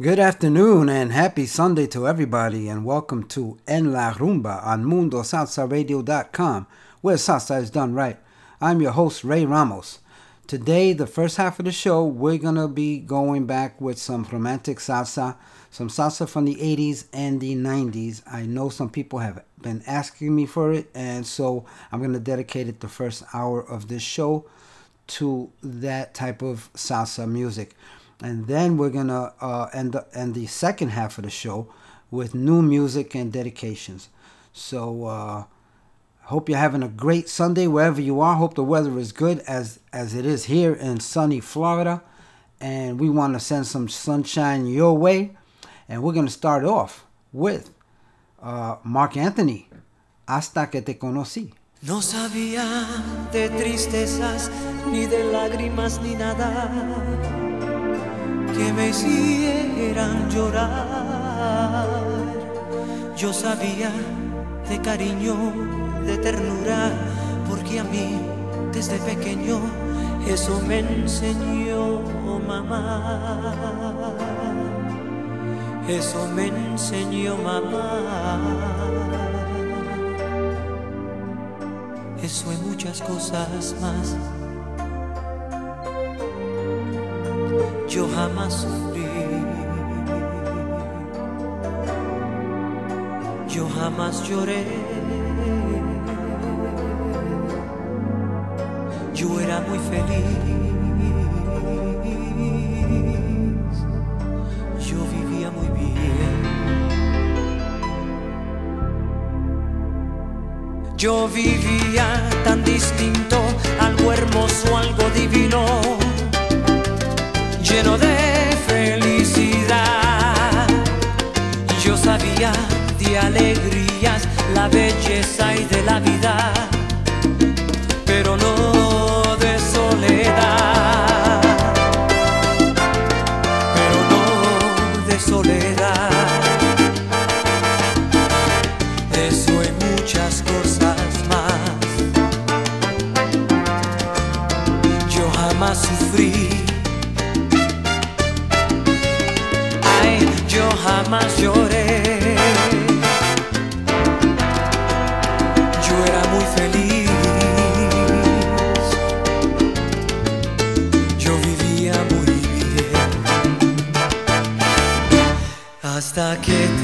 Good afternoon and happy Sunday to everybody, and welcome to En La Rumba on MundoSalsaRadio.com, where salsa is done right. I'm your host, Ray Ramos. Today, the first half of the show, we're gonna be going back with some romantic salsa, some salsa from the 80s and the 90s. I know some people have been asking me for it, and so I'm gonna dedicate it the first hour of this show to that type of salsa music and then we're gonna uh, end the, end the second half of the show with new music and dedications. So uh, hope you're having a great Sunday wherever you are. Hope the weather is good as as it is here in sunny Florida, and we want to send some sunshine your way. And we're gonna start off with uh, Marc Anthony. Hasta que te conocí. No sabía de tristezas, ni de lágrimas, ni nada que me hicieran llorar. Yo sabía de cariño, de ternura, porque a mí desde pequeño eso me enseñó mamá. Eso me enseñó mamá. Eso y muchas cosas más yo jamás sufrí. Yo jamás lloré. Yo era muy feliz. Yo vivía muy bien. Yo vivía tan distinto, algo hermoso, algo divino lleno de felicidad. Yo sabía de alegrías, la belleza y de la vida, lloré. Yo era muy feliz. Yo vivía muy bien. Hasta que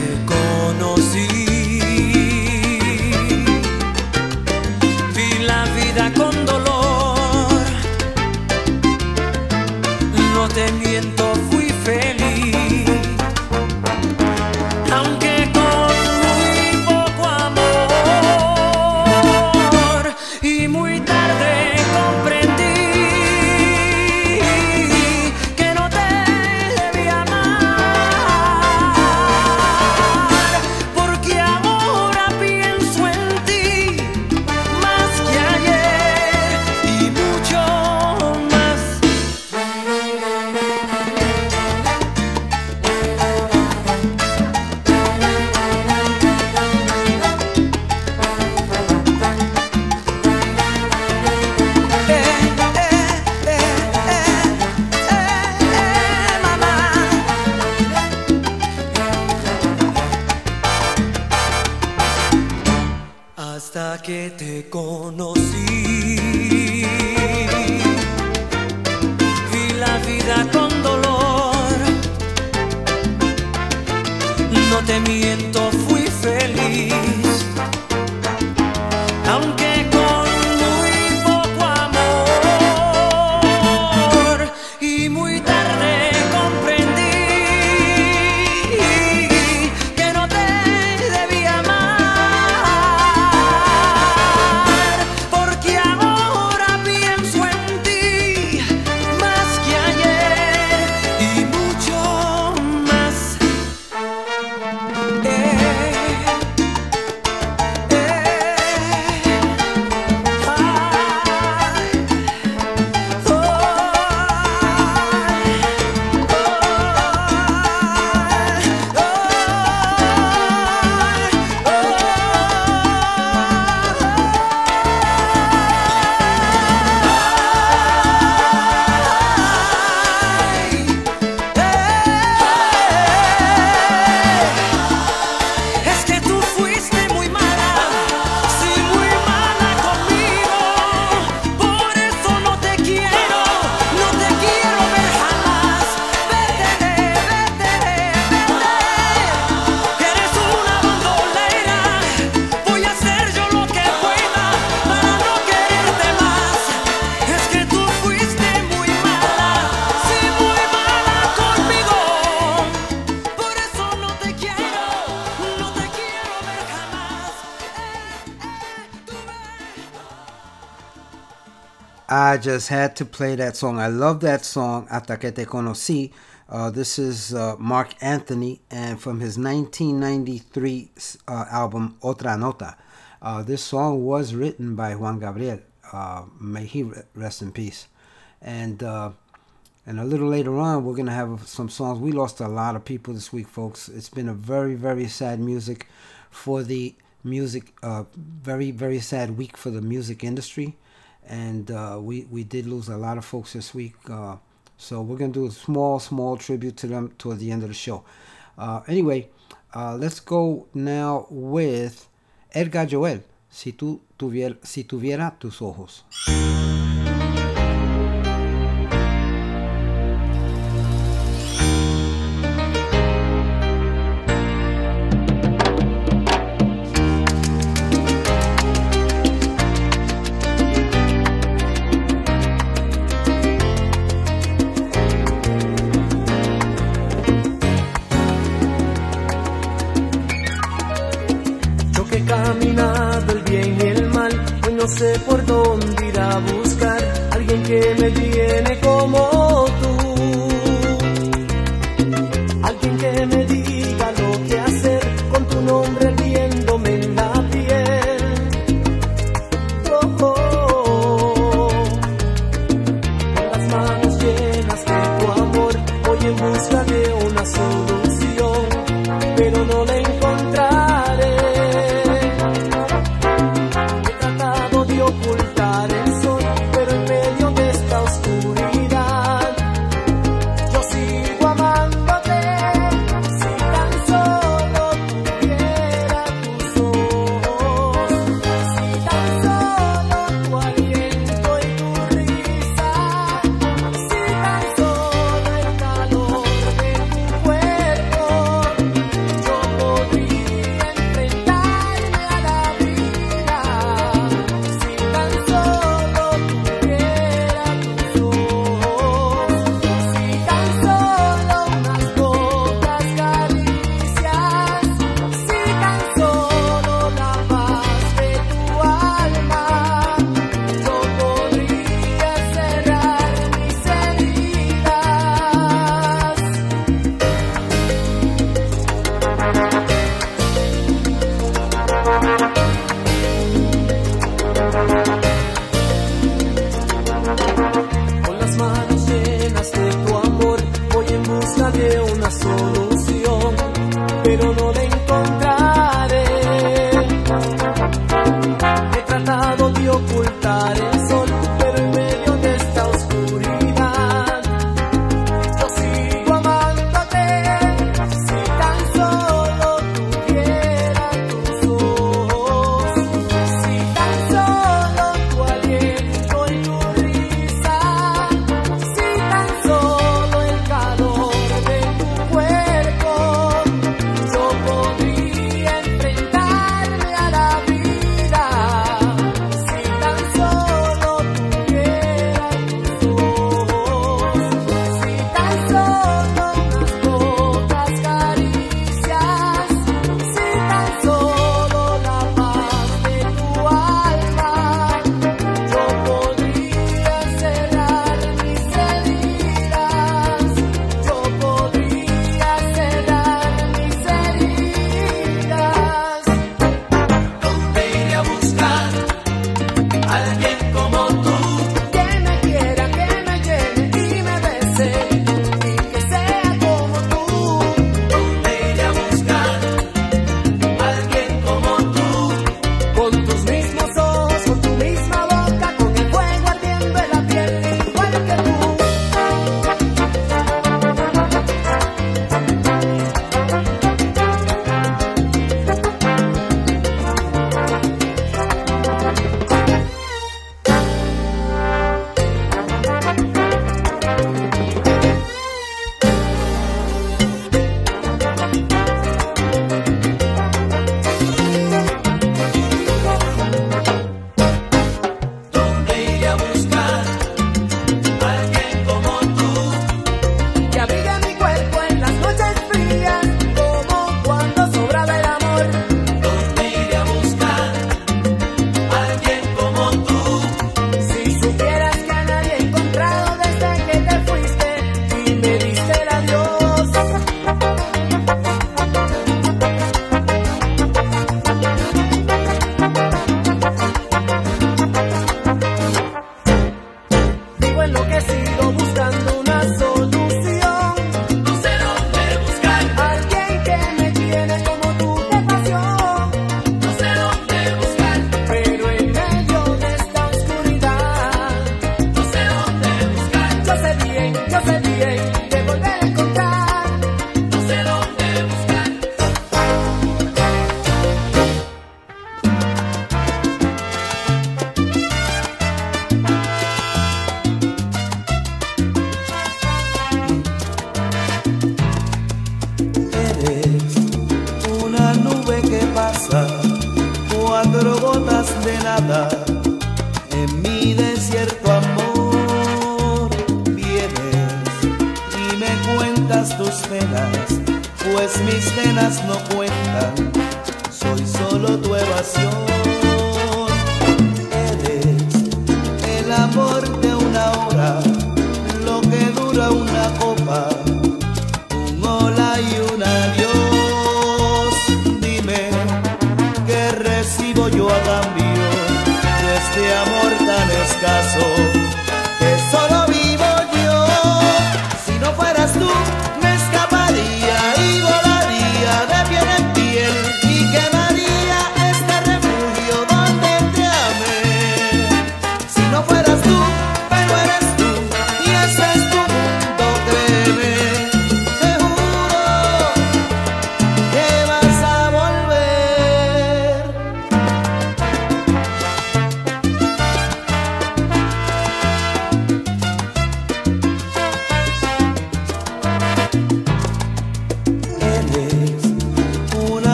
just had to play that song. I love that song, Hasta que te conocí. Uh, this is uh, Marc Anthony, and from his 1993 uh, album Otra Nota. Uh, this song was written by Juan Gabriel. Uh, may he rest in peace. And uh, and a little later on, we're gonna have some songs. We lost a lot of people this week, folks. It's been a very very sad music for the music. very very sad week for the music industry and uh, we we did lose a lot of folks this week. Uh, so we're gonna do a small small tribute to them toward the end of the show. Uh, anyway, uh, let's go now with Edgar Joel. Si tú tuviera, si tuviera tus ojos. Sé por dónde ir a buscar. Alguien que me tiene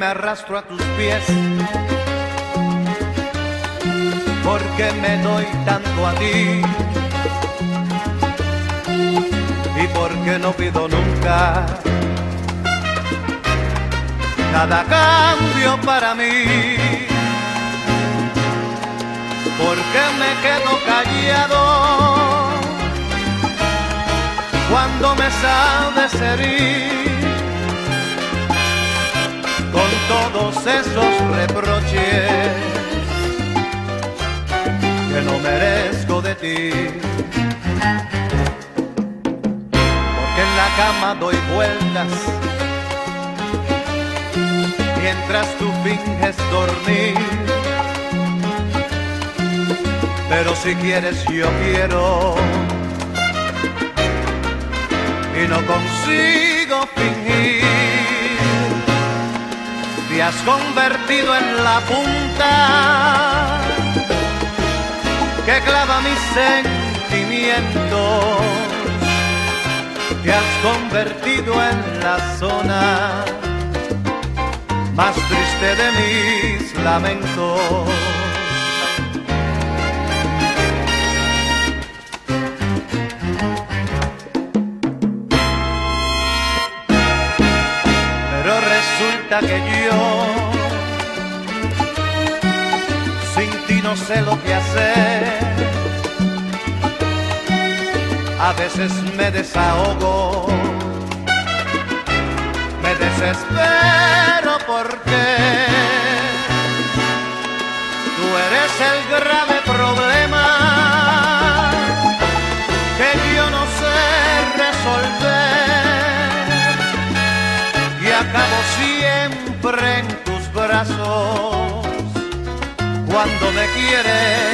me arrastro a tus pies. Porque me doy tanto a ti. Y porque no pido nunca cada cambio para mí. Porque me quedo callado cuando me sabes herir todos esos reproches que no merezco de ti. Porque en la cama doy vueltas mientras tú finges dormir. Pero si quieres yo quiero y no consigo fingir te has convertido en la punta que clava mis sentimientos. Te has convertido en la zona más triste de mis lamentos. Pero resulta que yo no sé lo que hacer. A veces me desahogo, me desespero porque tú eres el grave problema que yo no sé resolver y acabo siempre en tus brazos cuando me quieres.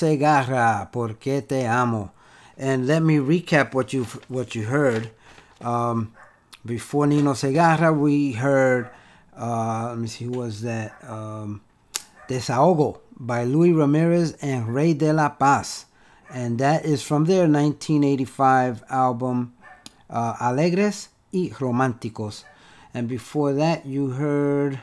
Segarra, Porque Te Amo. And let me recap what you what you heard. Um, before Nino Segarra, we heard, uh, let me see, who was that? Um, Desahogo by Luis Ramirez and Ray de la Paz. And that is from their 1985 album uh, Alegres y Románticos. And before that, you heard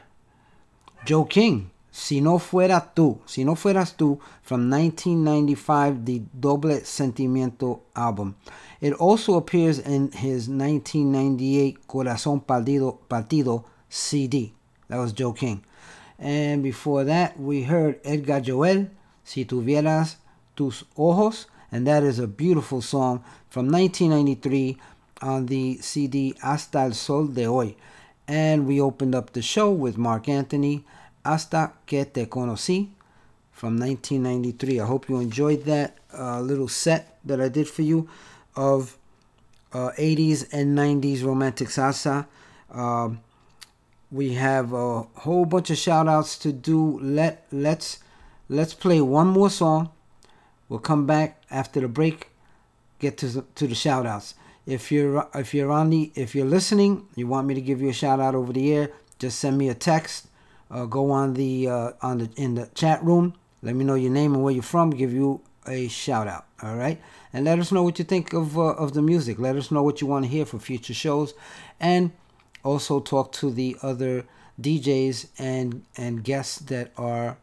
Joe King, Si No Fuera Tú, Si No Fueras Tú, from 1995, the Doble Sentimiento album. It also appears in his 1998 Corazón Partido, CD. That was Joe King. And before that, we heard Edgar Joel, Si Tuvieras Tus Ojos, and that is a beautiful song from 1993 on the CD Hasta el Sol de Hoy. And we opened up the show with Marc Anthony, Hasta que te conocí, from 1993. I hope you enjoyed that uh, little set that I did for you of uh, 80s and 90s romantic salsa. Um, we have a whole bunch of shout outs to do. Let let's let's play one more song. We'll come back after the break. Get to the, to the shout outs. If you're if you're on the if you're listening, you want me to give you a shout out over the air, just send me a text. Uh, go on the uh, on the in the chat room. Let me know your name and where you're from. Give you a shout out. All right, and let us know what you think of uh, of the music. Let us know what you want to hear for future shows, and also talk to the other DJs and and guests that are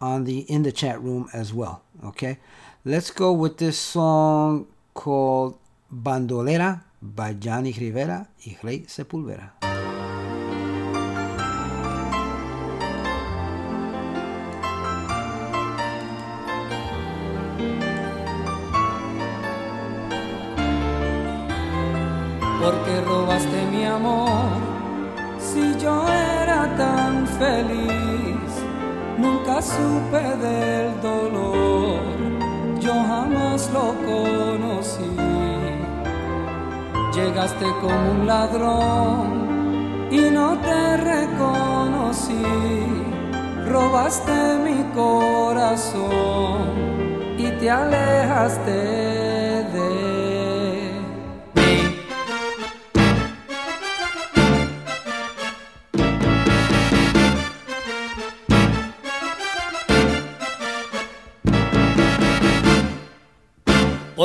on the in the chat room as well. Okay, let's go with this song called Bandolera by Johnny Rivera y Ray Sepulveda. Nunca supe del dolor, yo jamás lo conocí. Llegaste como un ladrón y no te reconocí. Robaste mi corazón y te alejaste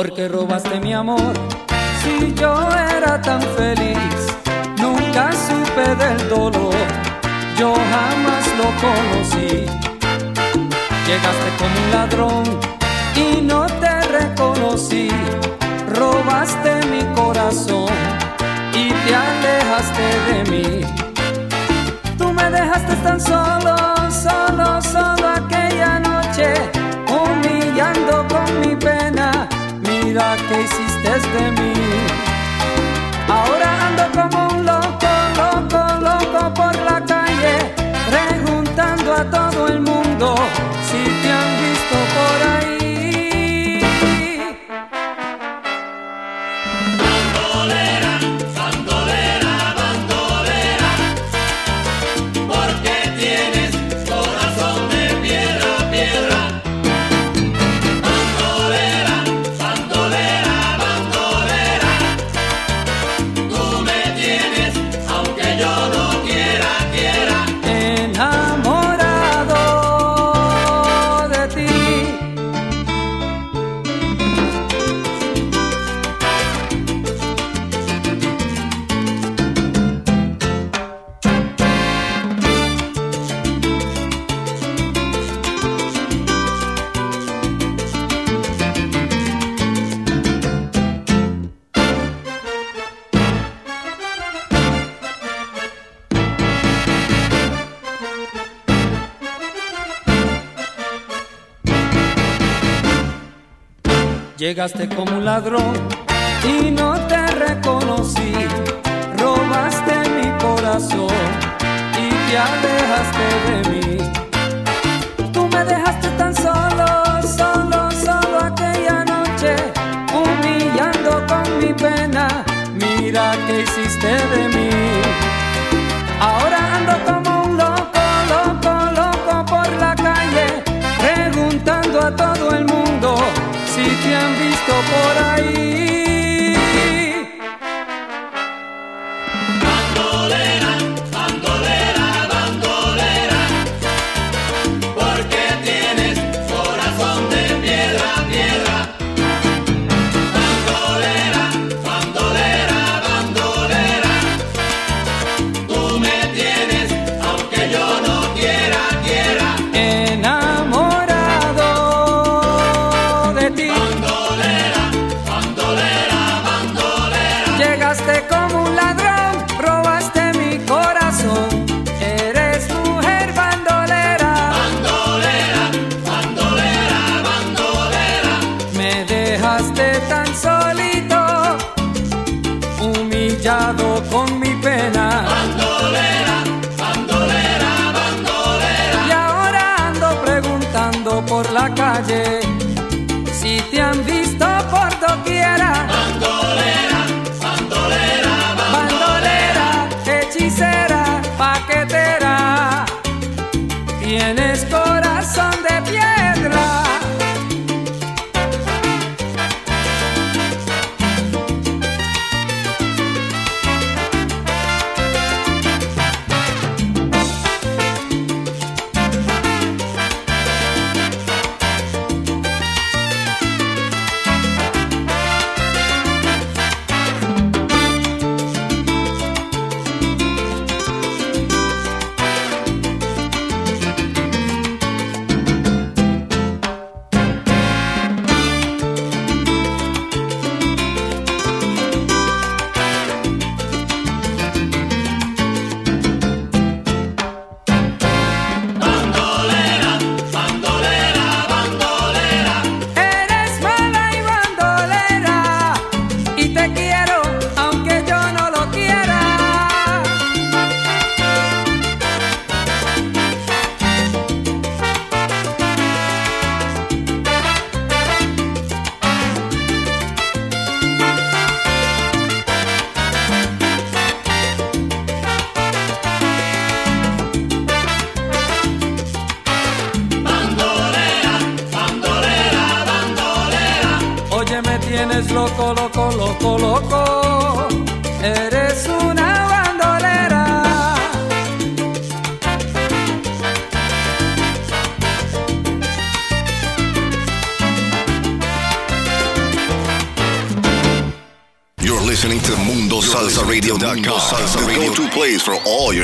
porque robaste mi amor. Si yo era tan feliz, nunca supe del dolor, yo jamás lo conocí. Llegaste como un ladrón y no te reconocí, robaste mi corazón y te alejaste de mí. Tú me dejaste tan solo, solo, solo mira que hiciste de mí. Ahora Llegaste como un ladrón te han visto por ahí.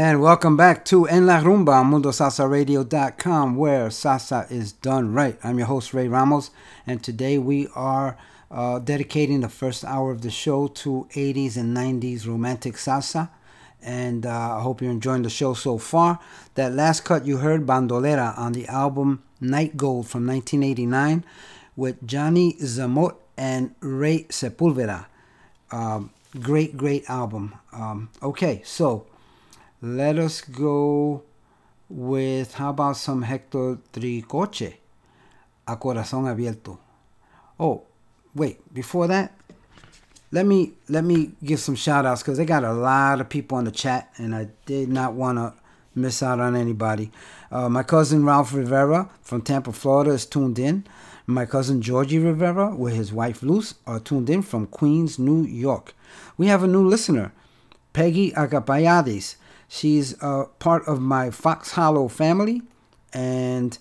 And welcome back to En La Rumba on MundoSalsaRadio.com, where salsa is done right. I'm your host, Ray Ramos, and today we are uh, dedicating the first hour of the show to 80s and 90s romantic salsa. And uh, I hope you're enjoying the show so far. That last cut you heard, Bandolera, on the album Night Gold from 1989 with Johnny Zamot and Ray Sepulveda. Um, great, great album. Um, okay, so let us go with how about some Hector Tricoche, A Corazón Abierto. Oh, wait, before that, let me let me give some shout outs because they got a lot of people on the chat and I did not want to miss out on anybody. Uh, my cousin Ralph Rivera from Tampa, Florida is tuned in. My cousin Georgie Rivera with his wife Luz are tuned in from Queens, New York. We have a new listener, Peggy Agapayades. She's uh, part of my Fox Hollow family, and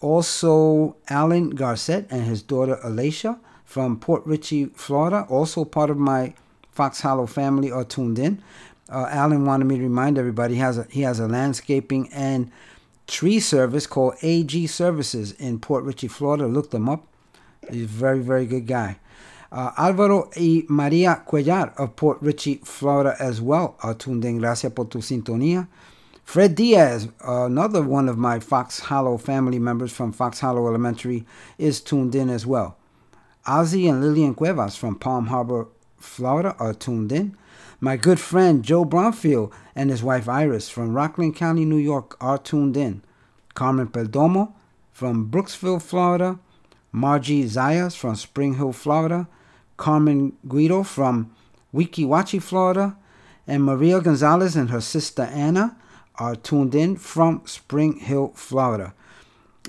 also Alan Garcet and his daughter Alicia from Port Richey, Florida, also part of my Fox Hollow family, are tuned in. Uh, Alan wanted me to remind everybody he has a, he has a landscaping and tree service called AG Services in Port Richey, Florida. Look them up. He's a very, very good guy. Uh, Alvaro y Maria Cuellar of Port Richey, Florida as well are tuned in. Gracias por tu sintonía. Fred Diaz, another one of my Fox Hollow family members from Fox Hollow Elementary, is tuned in as well. Ozzy and Lillian Cuevas from Palm Harbor, Florida, are tuned in. My good friend Joe Bromfield and his wife Iris from Rockland County, New York, are tuned in. Carmen Perdomo from Brooksville, Florida. Margie Zayas from Spring Hill, Florida. Carmen Guido from Weeki Wachee, Florida. And Maria Gonzalez and her sister Anna are tuned in from Spring Hill, Florida.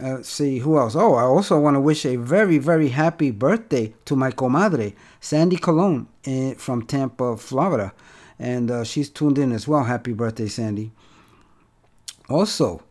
Uh, let's see who else. Oh, I also want to wish a very, very happy birthday to my comadre, Sandy Colon, in, from Tampa, Florida. And uh, she's tuned in as well. Happy birthday, Sandy. Also,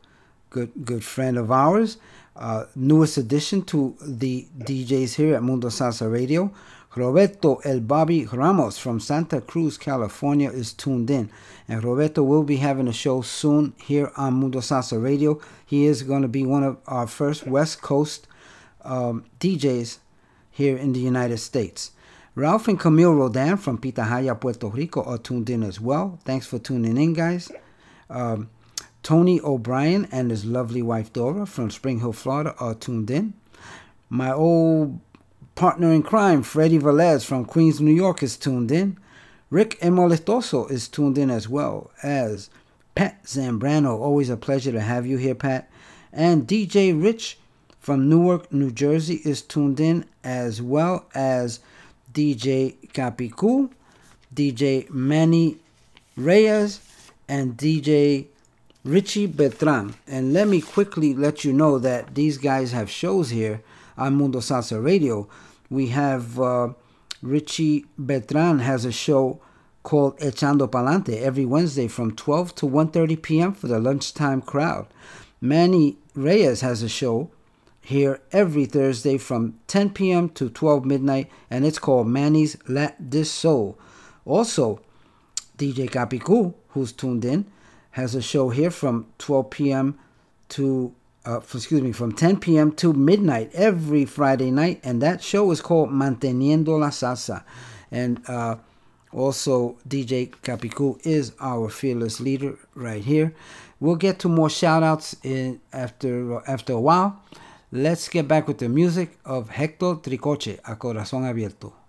good good friend of ours, uh, newest addition to the DJs here at Mundo Salsa Radio. Roberto El Bobby Ramos from Santa Cruz, California is tuned in. And Roberto will be having a show soon here on Mundo Salsa Radio. He is going to be one of our first West Coast um, DJs here in the United States. Ralph and Camille Rodan from Pitahaya, Puerto Rico are tuned in as well. Thanks for tuning in, guys. Um, Tony O'Brien and his lovely wife Dora from Spring Hill, Florida are tuned in. My old partner in crime, Freddie Velez from Queens, New York, is tuned in. Rick Emolestoso is tuned in as well as Pat Zambrano. Always a pleasure to have you here, Pat. And DJ Rich from Newark, New Jersey is tuned in as well as DJ Capicu, DJ Manny Reyes, and DJ Richie Beltran. And let me quickly let you know that these guys have shows here on Mundo Salsa Radio. We have uh, Richie Beltran has a show called Echando Palante every Wednesday from 12 to 1.30 p.m. for the lunchtime crowd. Manny Reyes has a show here every Thursday from 10 p.m. to 12 midnight, and it's called Manny's Let This Soul. Also, DJ Capicu, who's tuned in, has a show here from 12 p.m. to uh, excuse me, from 10 p.m. to midnight every Friday night, and that show is called Manteniendo la Salsa. And uh, also, DJ Capicu is our fearless leader right here. We'll get to more shout outs in, after, after a while. Let's get back with the music of Hector Tricoche, A Corazón Abierto.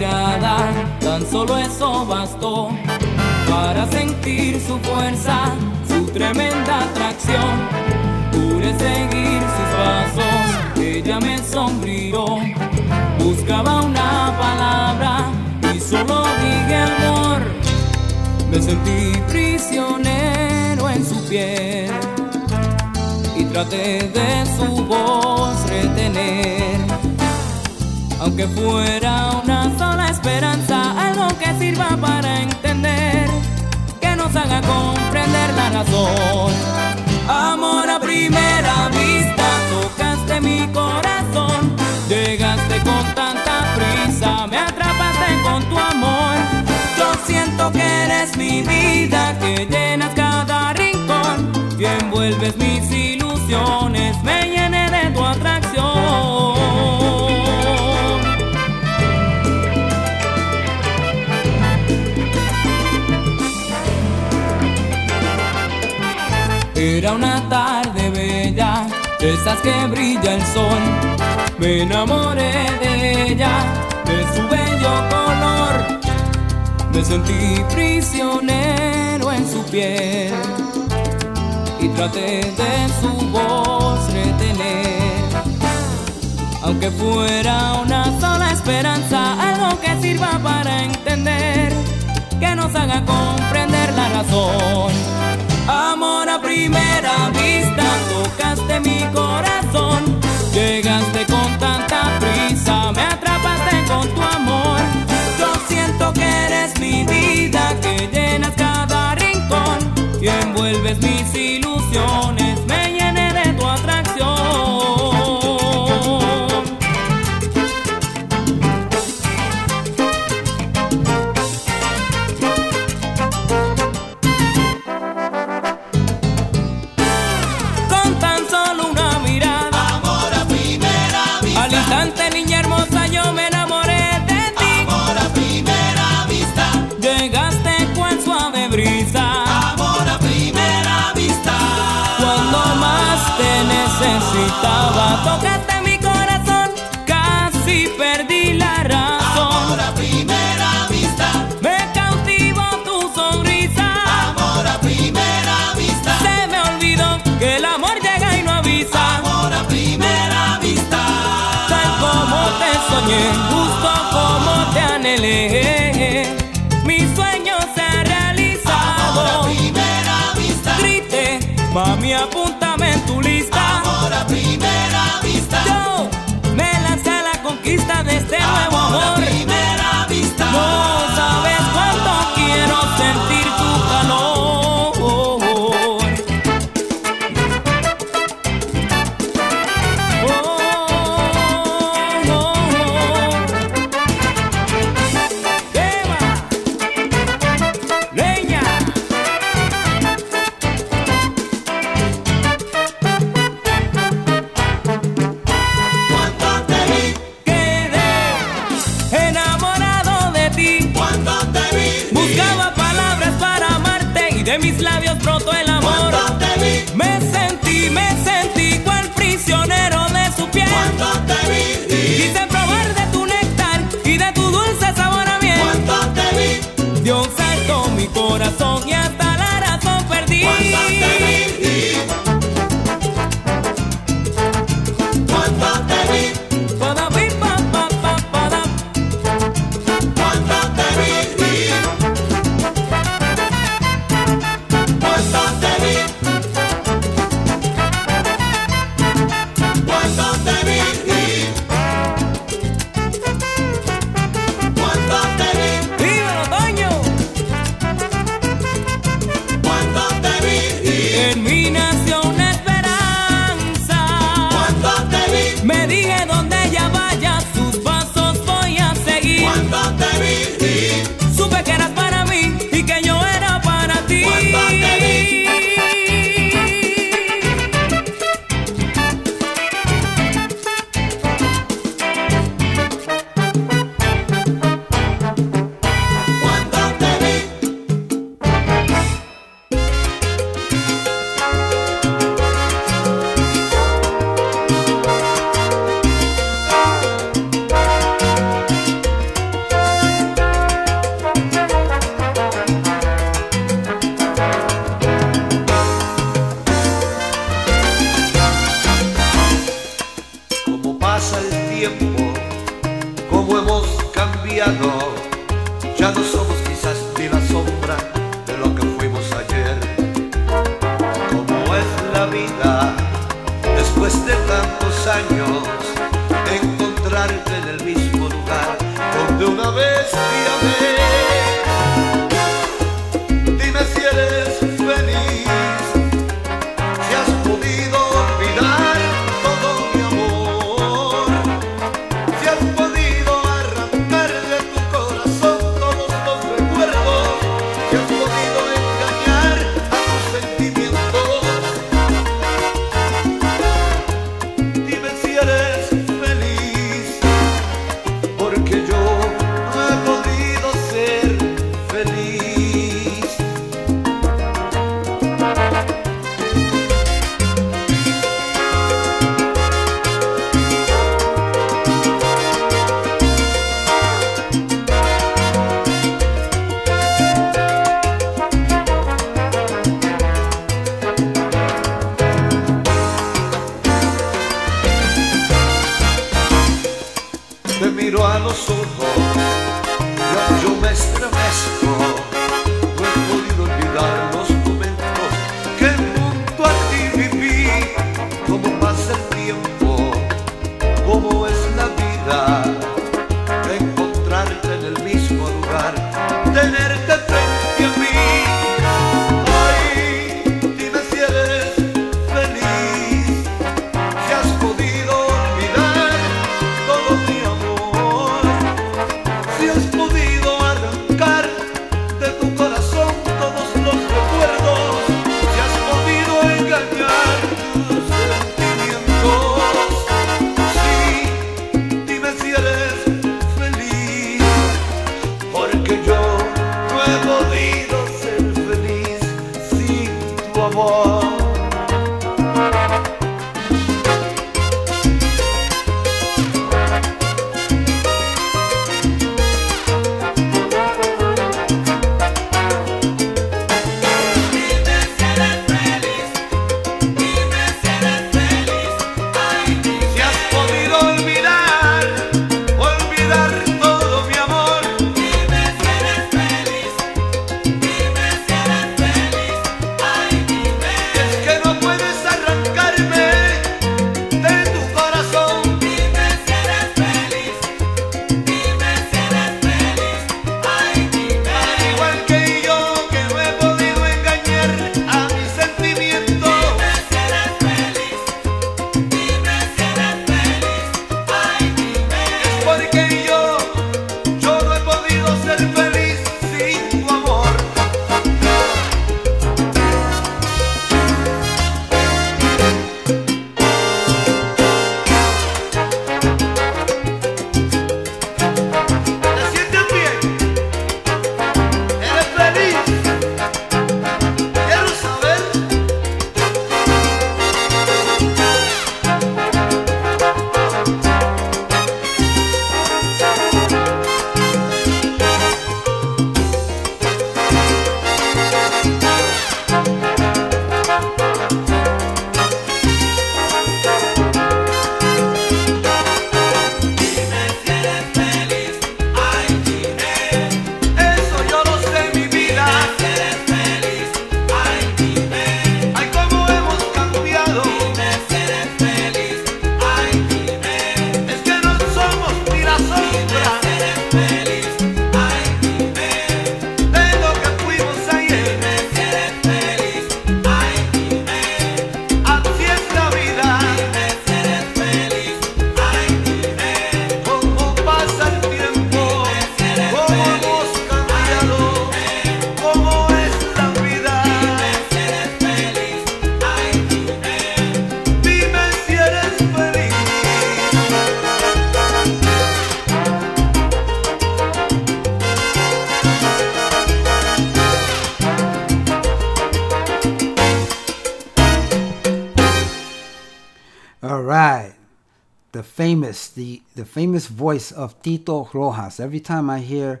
Famous voice of Tito Rojas. Every time I hear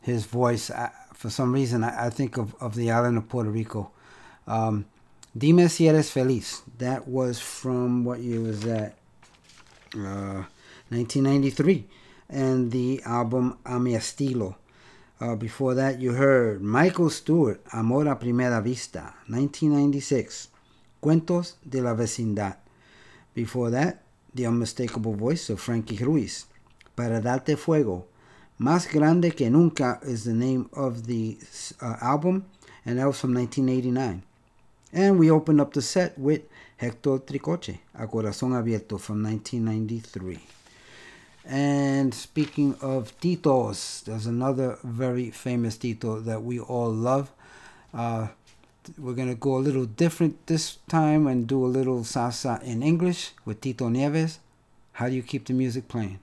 his voice, I, for some reason, I, I think of, of the island of Puerto Rico. Um, Dime si eres feliz. That was from what year was that? Uh, 1993. And the album A Mi Estilo. Uh, before that, you heard Michael Stuart, Amor a Primera Vista, 1996. Cuentos de la Vecindad. Before that, the unmistakable voice of Frankie Ruiz. Para darte fuego. Más grande que nunca is the name of the uh, album, and that was from 1989. And we opened up the set with Hector Tricoche, A Corazón Abierto from 1993. And speaking of Titos, there's another very famous Tito that we all love. Uh, we're going to go a little different this time and do a little salsa in English with Tito Nieves. How do you keep the music playing?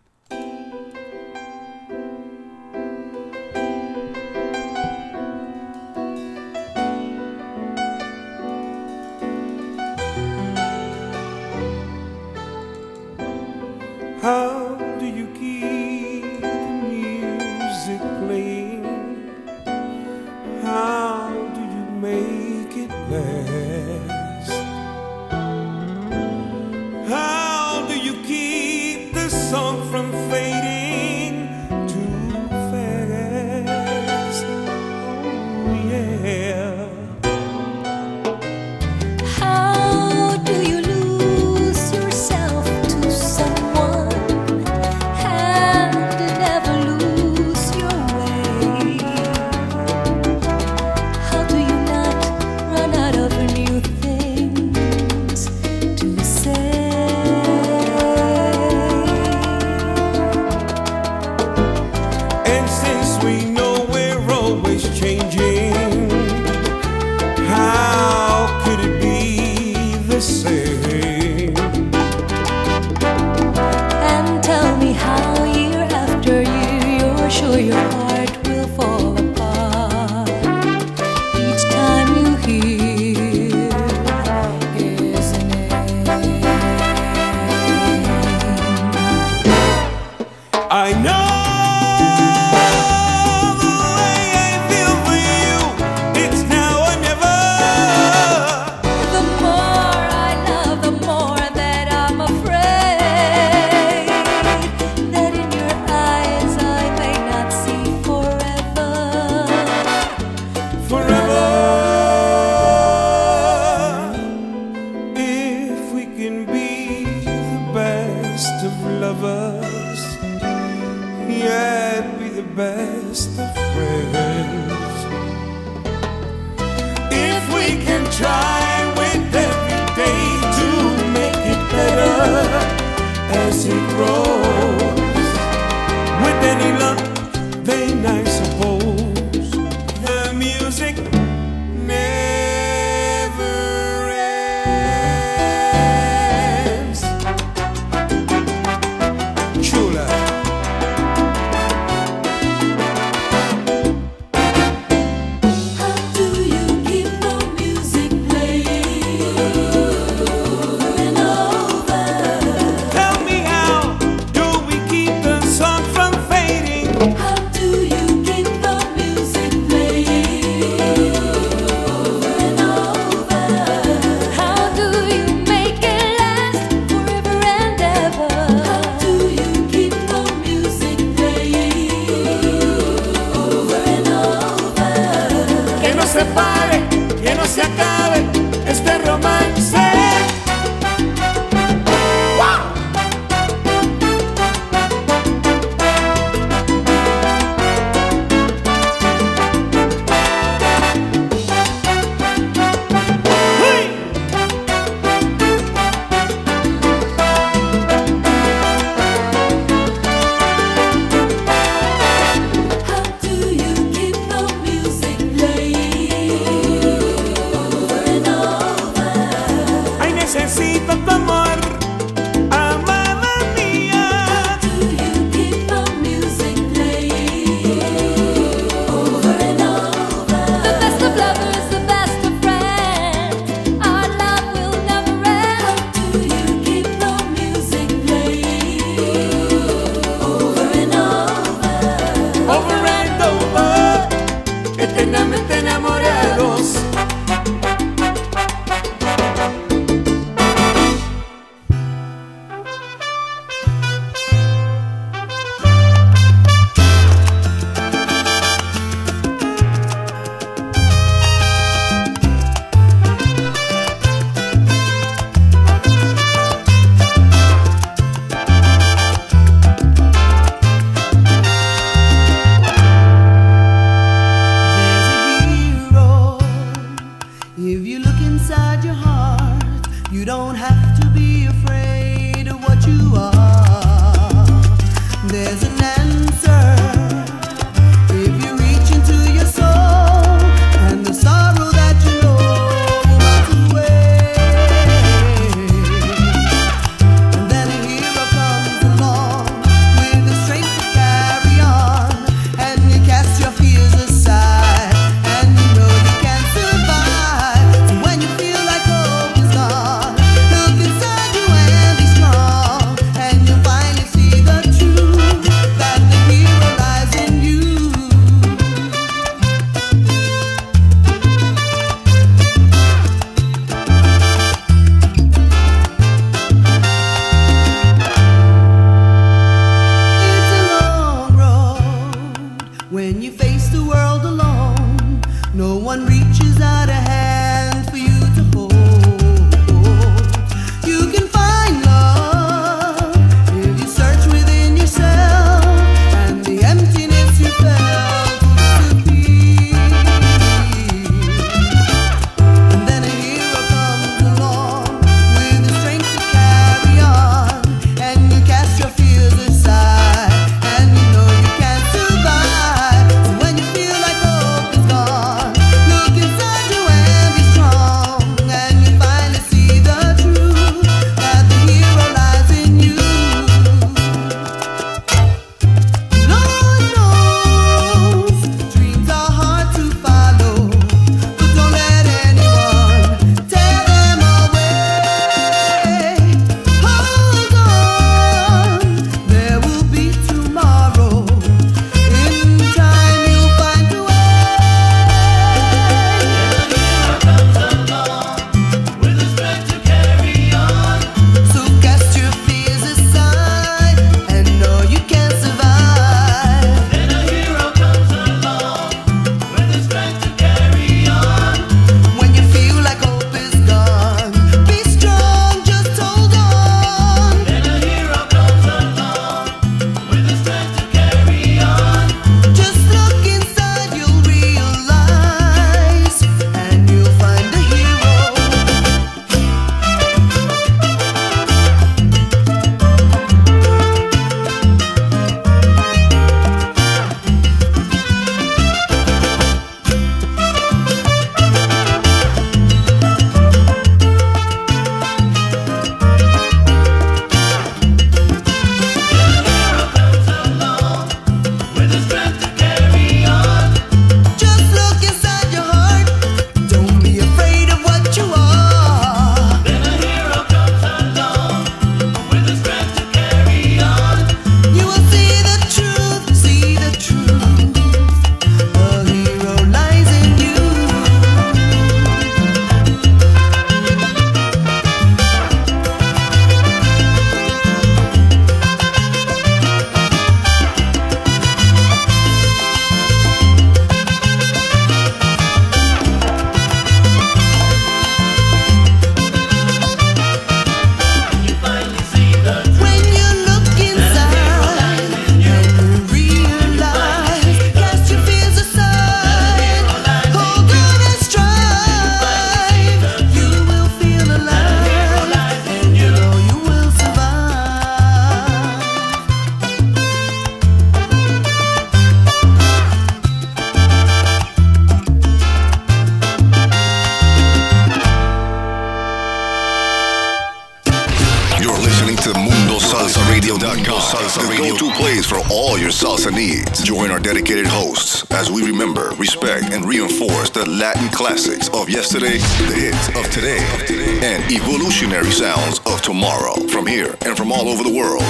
Evolutionary sounds of tomorrow from here and from all over the world.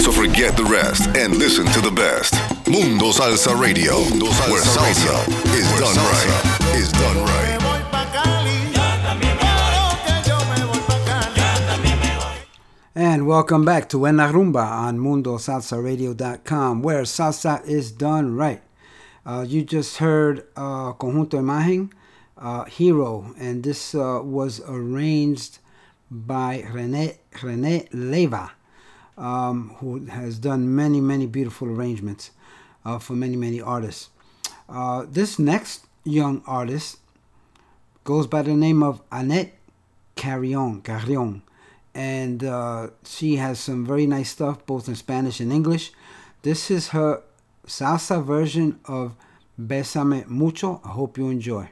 So forget the rest and listen to the best. Mundo Salsa Radio, where salsa is done right. Is done right. And welcome back to En La Rumba on MundoSalsaRadio.com, where salsa is done right. Uh, you just heard uh, Conjunto Imagen, uh, Hero, and this uh, was arranged by Rene, Rene Leva, um, who has done many, many beautiful arrangements uh, for many, many artists. Uh, this next young artist goes by the name of Annette Carrion. Carrion and uh, she has some very nice stuff both in Spanish and English. This is her salsa version of Besame Mucho. I hope you enjoy.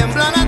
tiemblan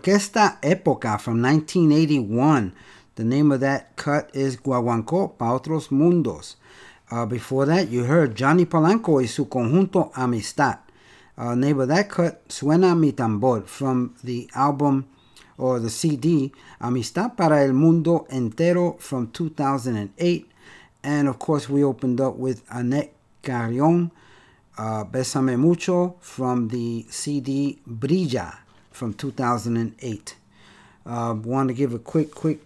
Orquesta Época from 1981. The name of that cut is Guaguancó pa otros mundos. Uh, before that, you heard Johnny Polanco y su conjunto Amistad. Uh, name of that cut, Suena mi tambor, from the album or the CD Amistad para el Mundo Entero from 2008. And of course, we opened up with Annette Carrion, uh, Besame Mucho from the CD Brilla from 2008. Uh, Want to give a quick, quick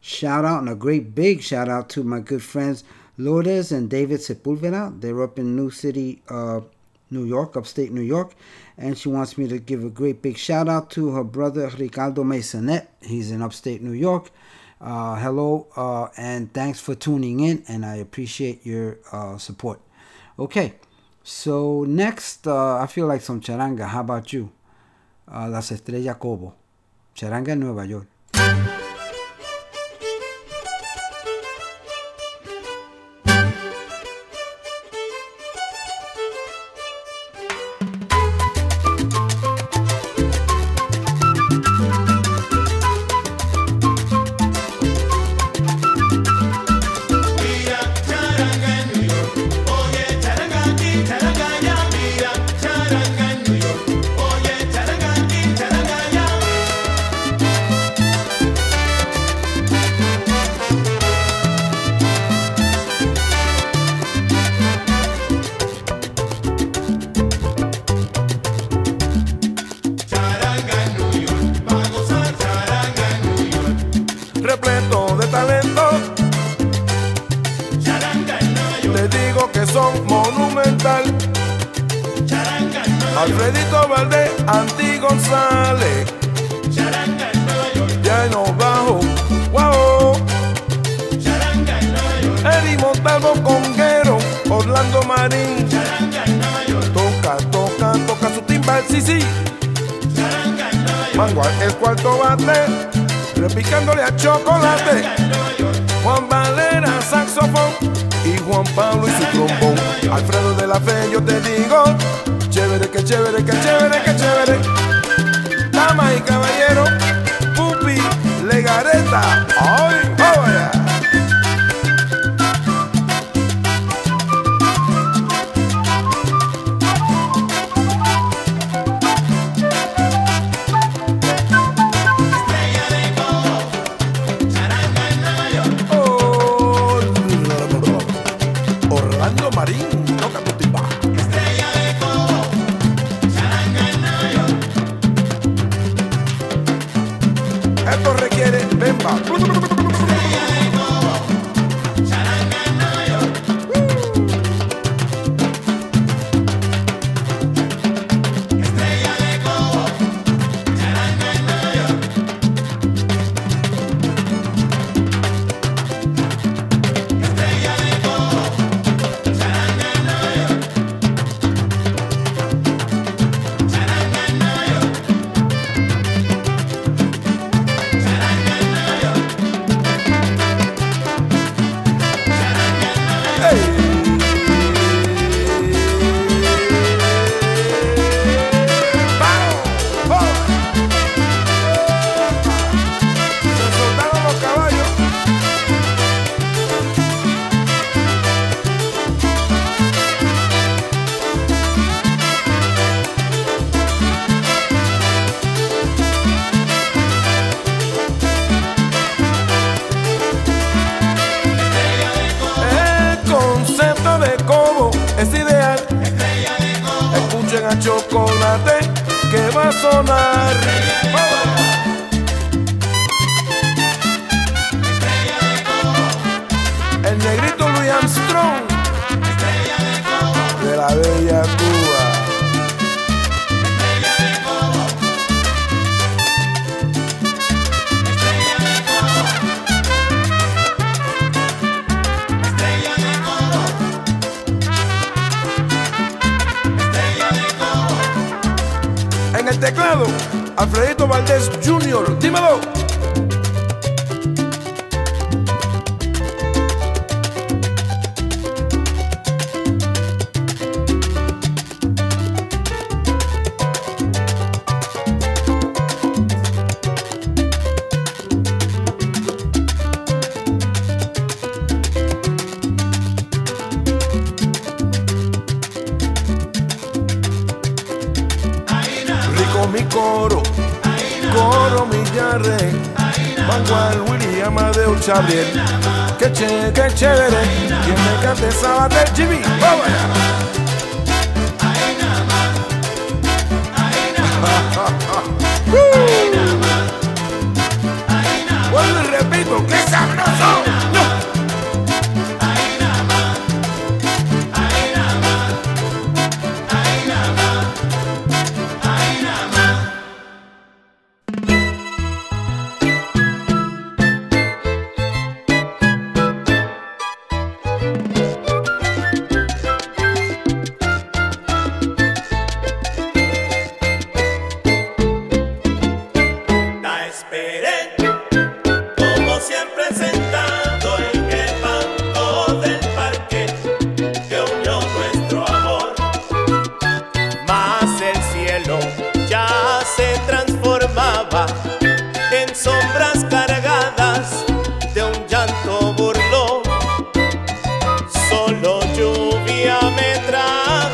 shout out and a great big shout out to my good friends Lourdes and David Sepulveda. They're up in New City, uh, New York, upstate New York. And she wants me to give a great big shout out to her brother Ricardo Masonet. He's in upstate New York. Uh, hello uh, and thanks for tuning in, and I appreciate your uh, support. Okay, So next, uh, I feel like some charanga. How about you? Uh, Las Estrellas Cobo. Charanga en Nueva York.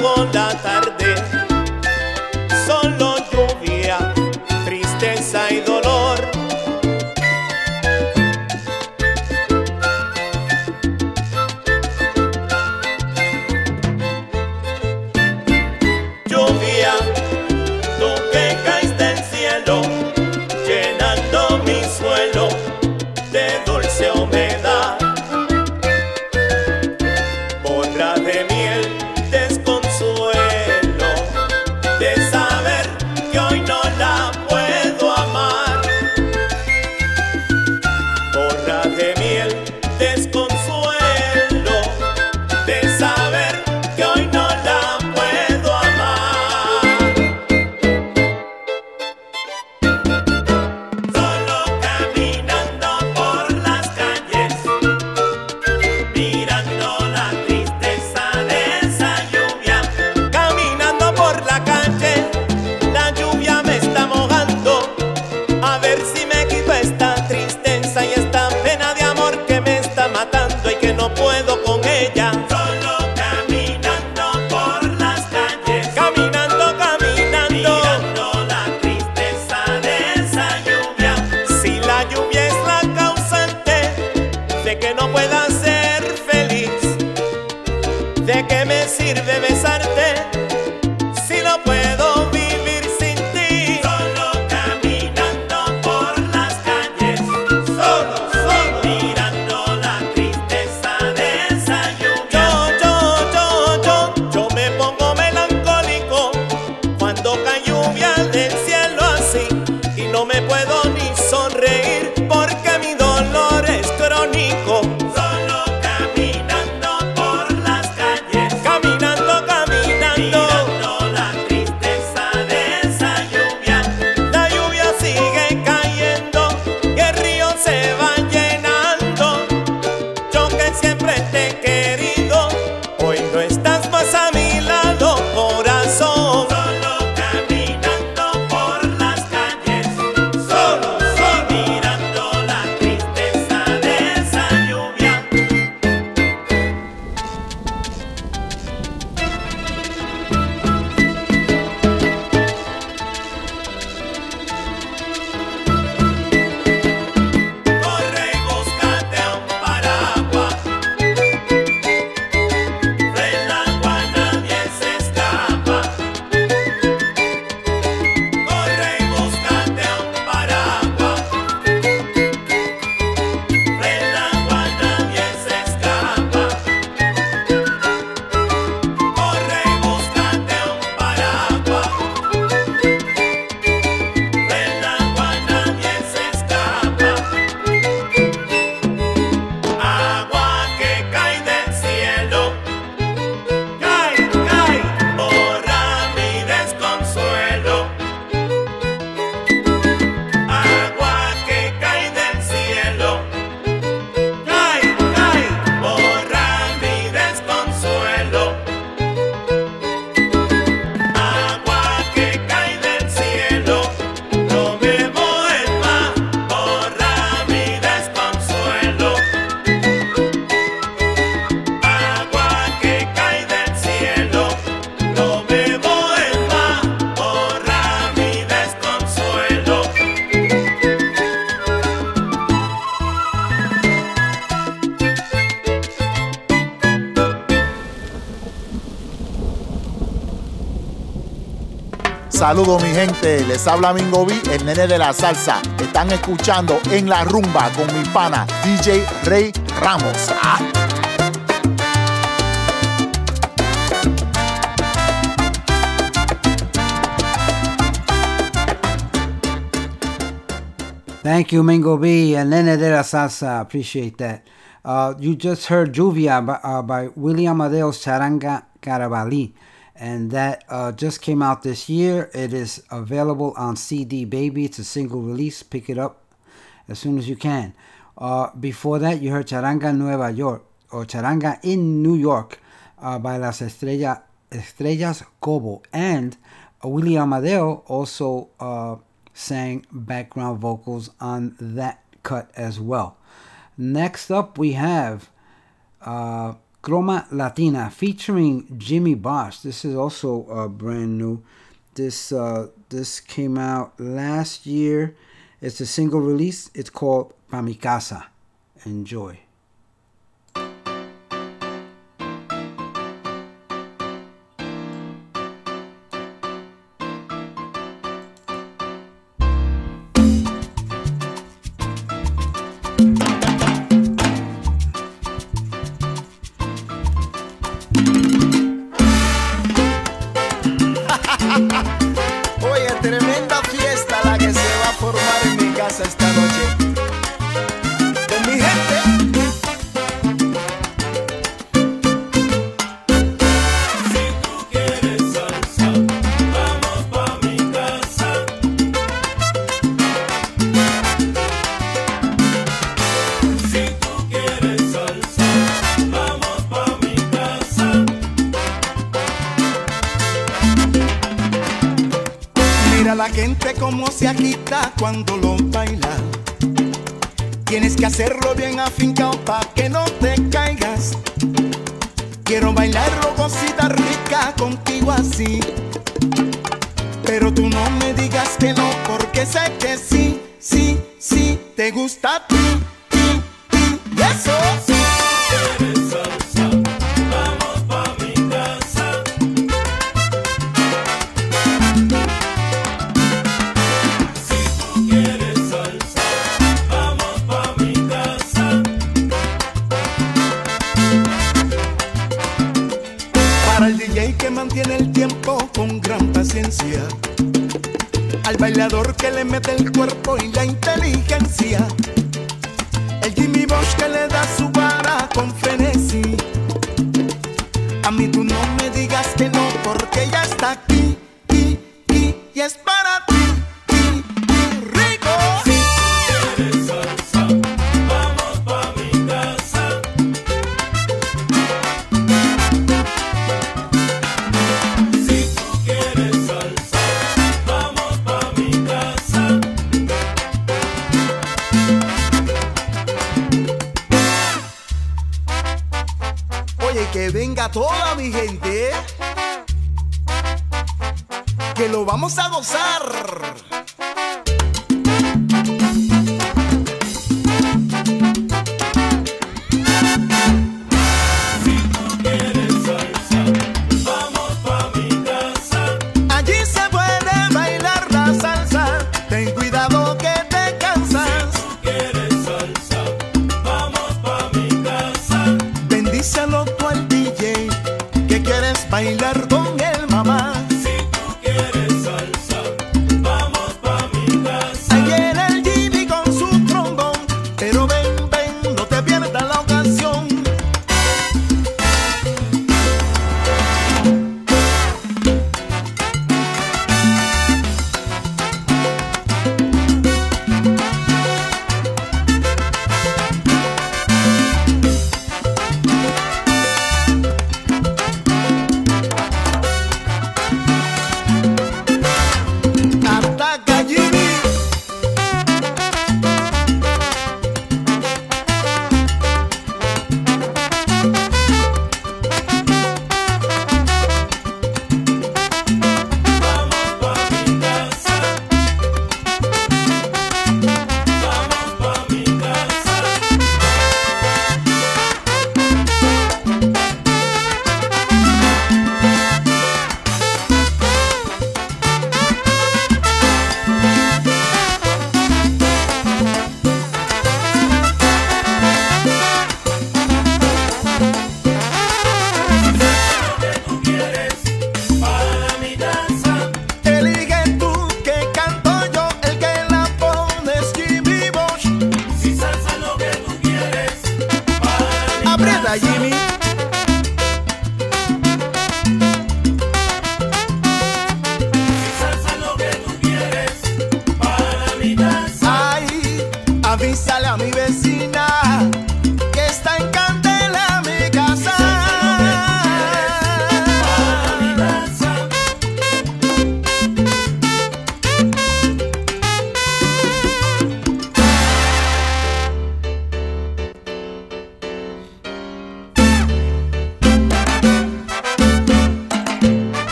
con la tarde. Saludos mi gente, les habla Mingo B, el nene de la salsa. Están escuchando en la rumba con mi pana DJ Rey Ramos. ¡Ah! Thank you, Mingo B, el nene de la salsa. Appreciate that. Uh, you just heard Juvia uh, by, William Adeos Charanga Caravali. and that uh, just came out this year. It is available on CD Baby. It's a single release. Pick it up as soon as you can. Uh, before that, you heard Charanga Nueva York or Charanga in New York uh, by Las Estrella, Estrellas Cobo. And Willie Amadeo also uh, sang background vocals on that cut as well. Next up, we have. Uh, Croma Latina featuring Jimmy Bosch. This is also uh, brand new. This uh, this came out last year. It's a single release. It's called Pamicasa. Enjoy.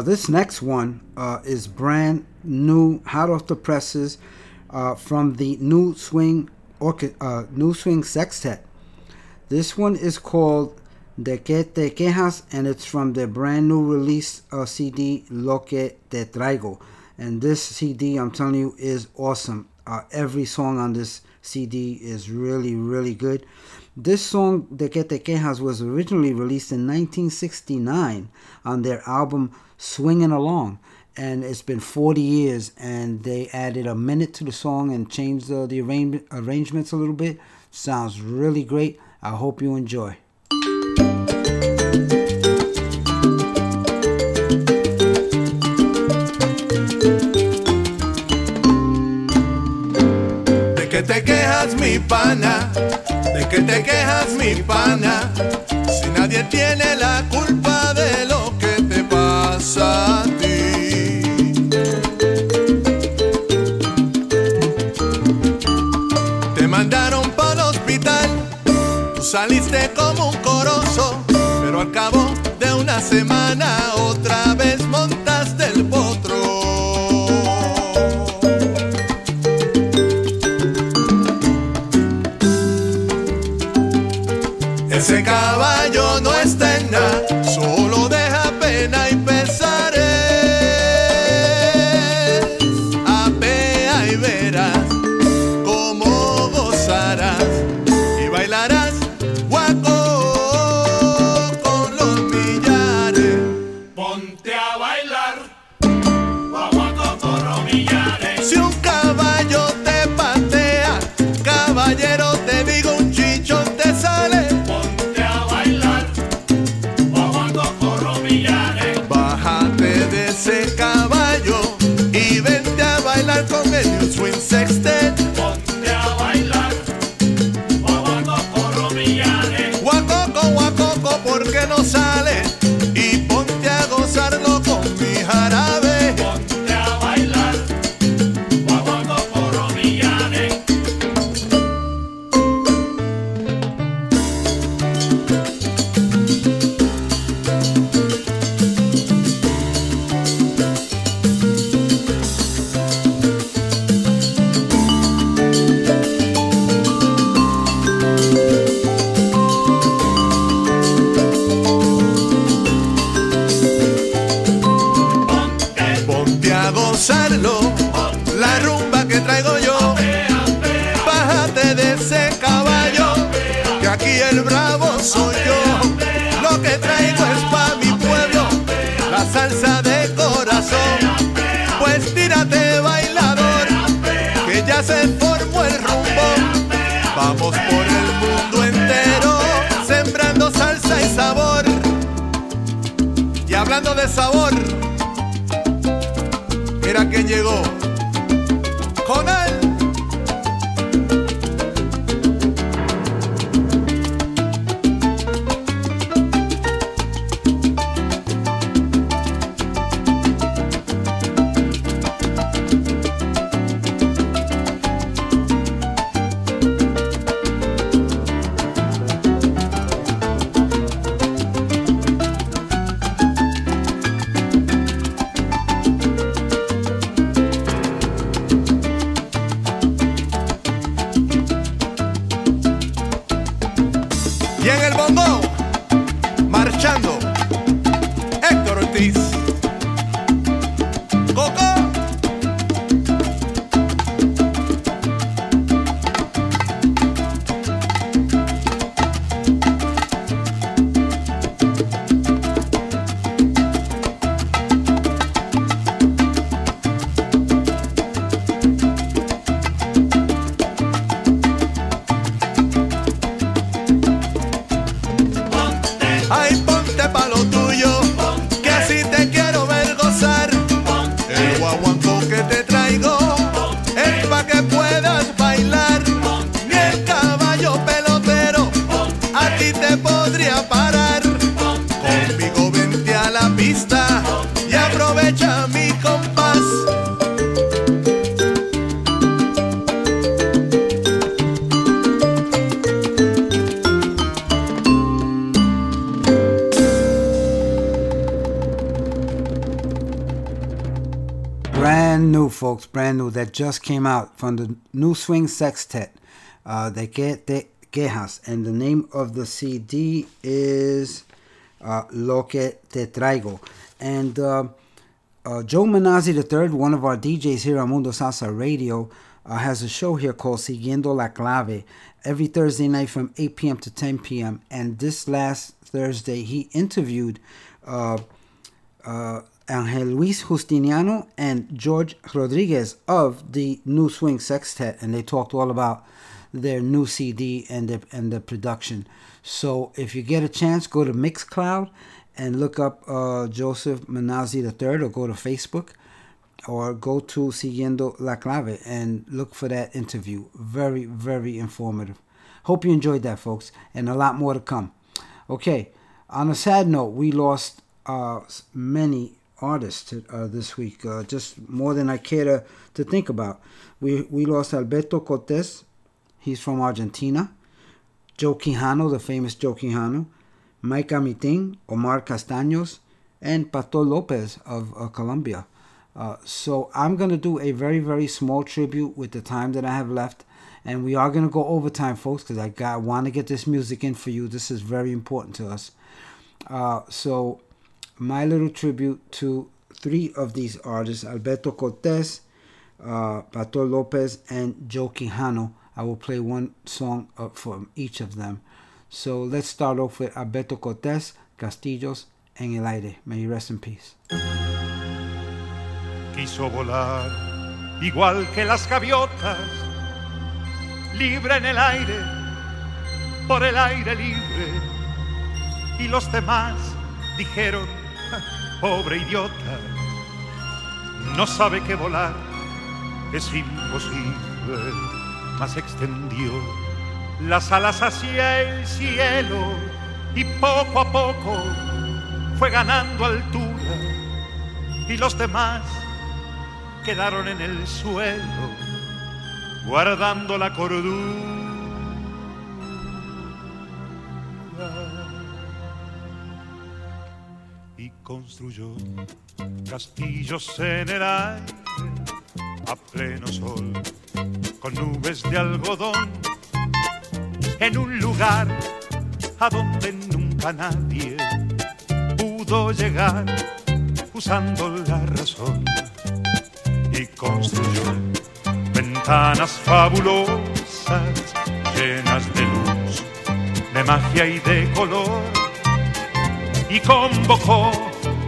Uh, this next one uh, is brand new, hot off the presses, uh, from the New Swing Orche- uh, New Swing Sextet. This one is called De Que Te Quejas, and it's from the brand new release uh, CD Lo Que Te Traigo. And this CD, I'm telling you, is awesome. Every song on this CD is really, really good. This song, De Que Te Quejas, was originally released in 1969 on their album Swinging Along. And it's been 40 years, and they added a minute to the song and changed uh, the arrange- arrangements a little bit. Sounds really great. I hope you enjoy. ¿De qué te quejas mi pana? ¿De qué te quejas mi pana? Si nadie tiene la culpa de lo que te pasa a ti. Te mandaron para el hospital, tú saliste como un corozo, pero al cabo de una semana Ese caballo no está that just came out from the New Swing Sextet. Uh, de que te quejas, and the name of the CD is uh, Lo que te traigo. And uh, uh, Joe Manazzi III, one of our DJs here on Mundo Salsa Radio, uh, has a show here called Siguiendo la Clave every Thursday night from 8 p.m. to 10 p.m. And this last Thursday, he interviewed uh, uh, Angel Luis Justiniano and George Rodriguez of the New Swing Sextet, and they talked all about their new CD and the and the production. So if you get a chance, go to Mixcloud and look up uh, Joseph Manazzi III, or go to Facebook, or go to Siguiendo la Clave and look for that interview. Very very informative. Hope you enjoyed that, folks, and a lot more to come. Okay. On a sad note, we lost uh, many artists uh, this week, uh, just more than I care to, to think about. We, we lost Alberto Cortez, he's from Argentina, Joe Quijano, the famous Joe Quijano, Mike Amitin, Omar Castaños, and Pastor Lopez of uh, Colombia. Uh, so I'm going to do a very, very small tribute with the time that I have left. And we are going to go overtime, folks, because I got want to get this music in for you. This is very important to us. Uh, so, my little tribute to three of these artists Alberto Cortez, uh, Pastor Lopez, and Joe Quijano. I will play one song uh, from each of them. So, let's start off with Alberto Cortez, Castillos en el aire. May you rest in peace. Quiso volar igual que las gaviotas, libre en el aire, por el aire libre y los demás dijeron, pobre idiota, no sabe que volar. Es imposible, mas extendió las alas hacia el cielo y poco a poco fue ganando altura. Y los demás quedaron en el suelo guardando la cordura. Construyó castillos en el aire a pleno sol, con nubes de algodón, en un lugar a donde nunca nadie pudo llegar usando la razón. Y construyó ventanas fabulosas llenas de luz, de magia y de color, y convocó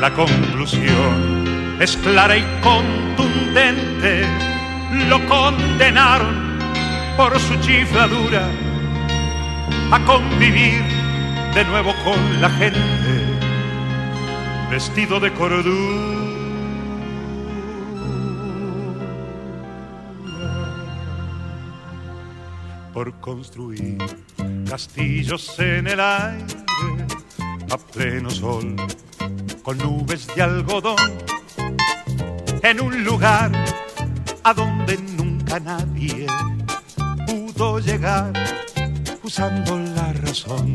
la conclusión es clara y contundente. Lo condenaron por su chifladura a convivir de nuevo con la gente, vestido de cordura. Por construir castillos en el aire a pleno sol con nubes de algodón en un lugar a donde nunca nadie pudo llegar usando la razón.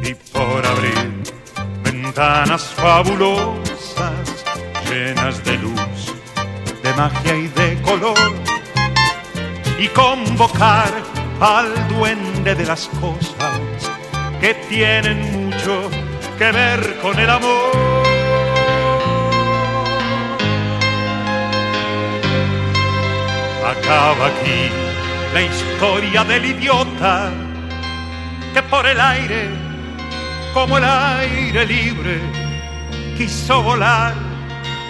Y por abrir ventanas fabulosas llenas de luz, de magia y de color y convocar al duende de las cosas que tienen mucho que ver con el amor. Acaba aquí la historia del idiota que por el aire, como el aire libre, quiso volar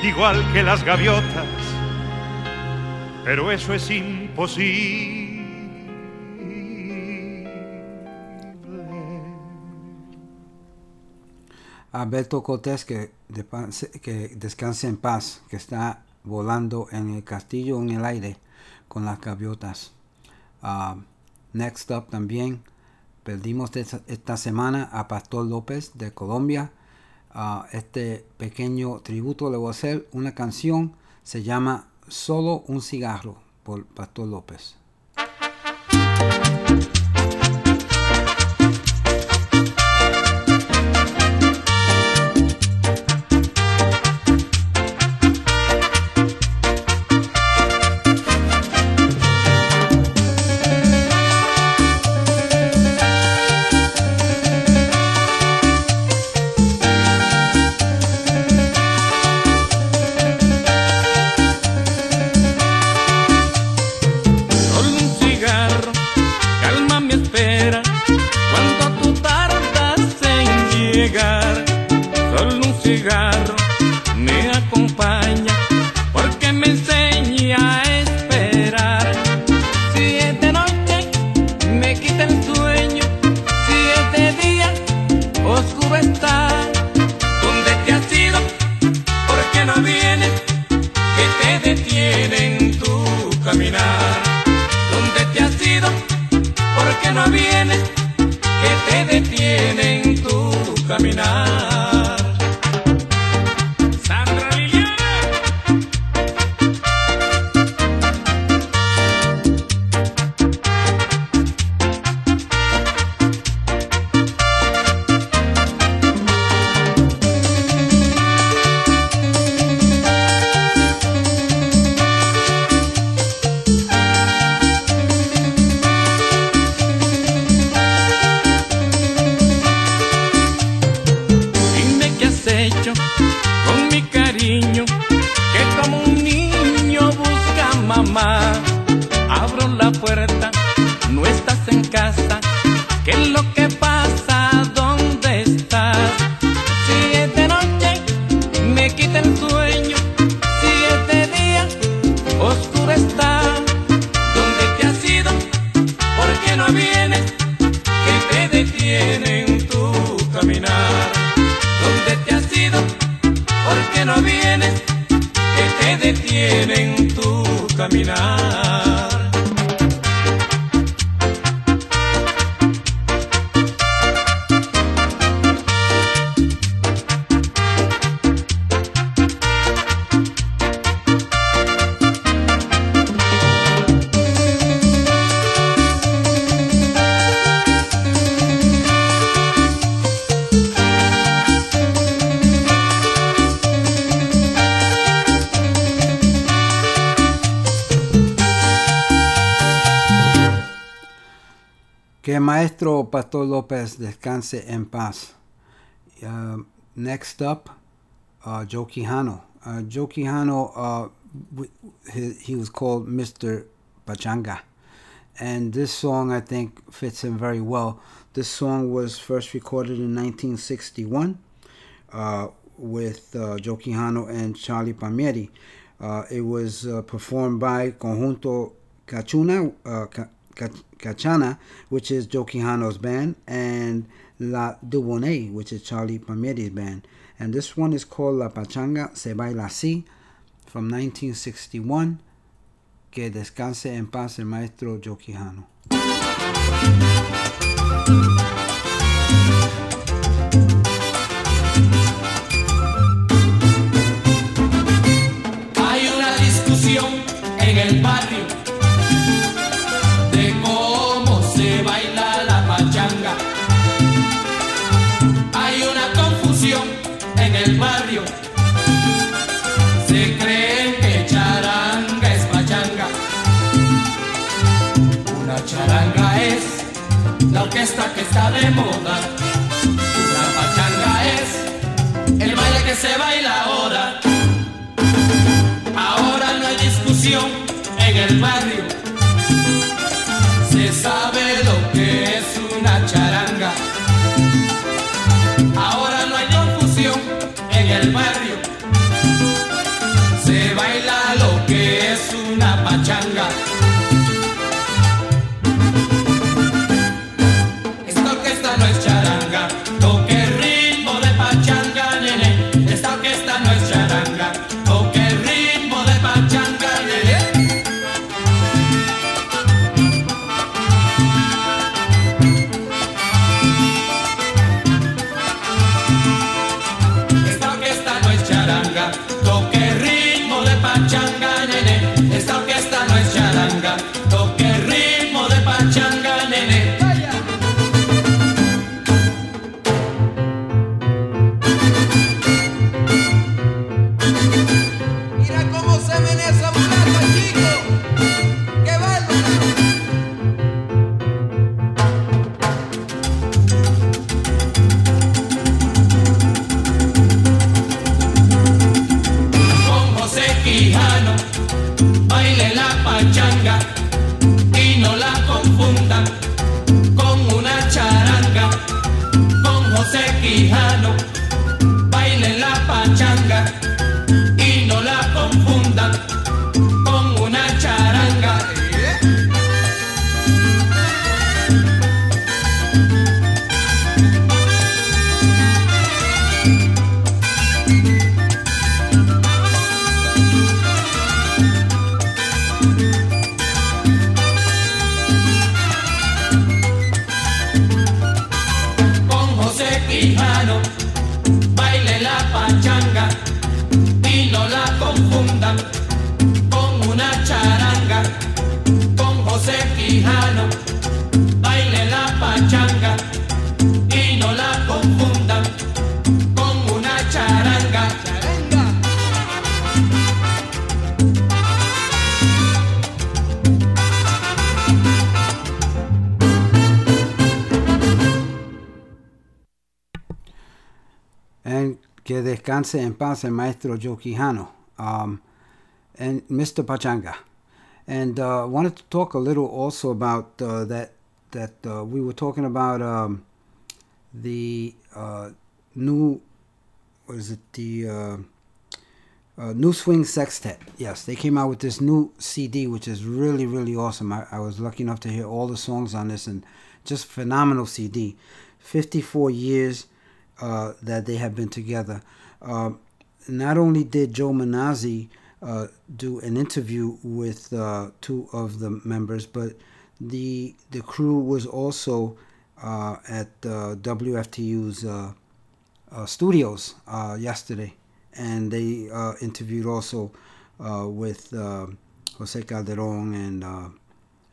igual que las gaviotas, pero eso es imposible. Alberto Cortés, que, de- que descanse en paz, que está volando en el castillo en el aire con las gaviotas. Ah, next up también perdimos esta, esta semana a Pastor López de Colombia. Ah, este pequeño tributo le voy a hacer una canción, se llama Solo un cigarro por Pastor López. Maestro Pastor López descanse en paz. Uh, next up, uh, Joe Quijano. Uh, Joe Quijano, uh, he, was called Mr. Pachanga. And this song, I think, fits him very well. This song was first recorded in 1961 uh, with uh, Joe Quijano and Charlie Palmieri. It was performed by Conjunto Cachuna, Ca- Ca- Cachana, which is Joe Quijano's band, and La Duboney, which is Charlie Palmieri's band. And this one is called La Pachanga Se Baila Así from 1961. Que descanse en paz el maestro Joe Quijano. Orquesta que está de moda. La pachanga es el baile que se baila ahora. Ahora no hay discusión en el barrio. Se sabe lo que es una charanga. Ahora no hay confusión en el barrio. Quijano, baile la pachanga y no la confundan con una charanga. And que descanse en paz el maestro Joe Quijano um, and Mr. Pachanga. And uh, wanted to talk a little also about uh, that that uh, we were talking about um, the uh, new what is it the uh, uh, New Swing Sextet. Yes, they came out with this new CD, which is really really awesome. I, I was lucky enough to hear all the songs on this and just phenomenal CD. 54 years uh, that they have been together. Um, not only did Joe Manazzi uh, do an interview with uh, two of the members, but the the crew was also uh, at uh, WFTU's uh, studios yesterday, and they interviewed also with Jose Calderon and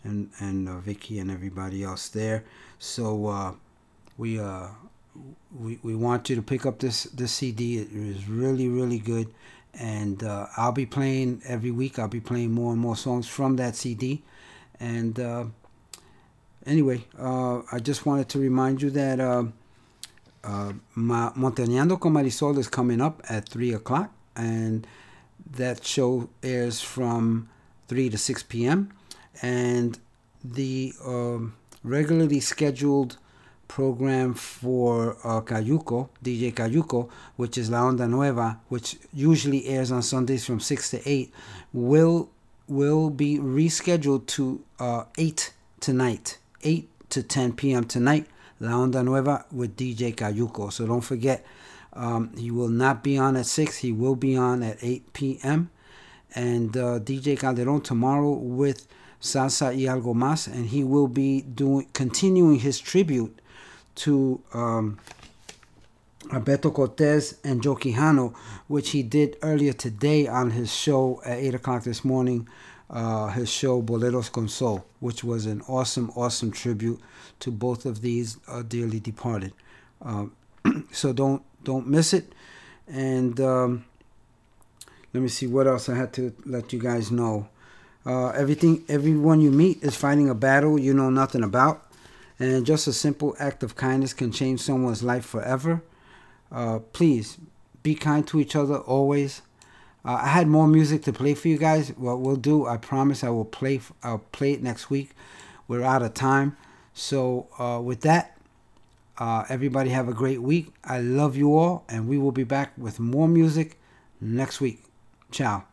and and Vicky and everybody else there. So we we, we want you to pick up this this CD. It is really really good, and uh, I'll be playing every week. I'll be playing more and more songs from that CD, and uh, anyway, uh, I just wanted to remind you that uh, uh, Ma- Montañando con Marisol is coming up at three o'clock, and that show airs from three to six p.m. and the um, regularly scheduled program for uh, Cayuco, DJ Cayuco, which is La Onda Nueva, which usually airs on Sundays from 6 to 8, will will be rescheduled to uh, 8 tonight, 8 to 10 p.m. tonight, La Onda Nueva with DJ Cayuco. So don't forget, um, he will not be on at 6, he will be on at 8 p.m. And uh, DJ Calderon tomorrow with Salsa y Algo Más, and he will be doing continuing his tribute to um, Alberto Cortez and Joe Quijano, which he did earlier today on his show at 8 o'clock this morning, uh, his show Boleros con Sol, which was an awesome, awesome tribute to both of these uh, dearly departed. Uh, so don't don't miss it. And um, let me see what else I had to let you guys know. Uh, everything, everyone you meet is fighting a battle you know nothing about, and just a simple act of kindness can change someone's life forever. Uh, please be kind to each other always. Uh, I had more music to play for you guys. What we'll do, I promise, I will play. I'll play it next week. We're out of time, so uh, with that, uh, everybody have a great week. I love you all, and we will be back with more music next week. Ciao.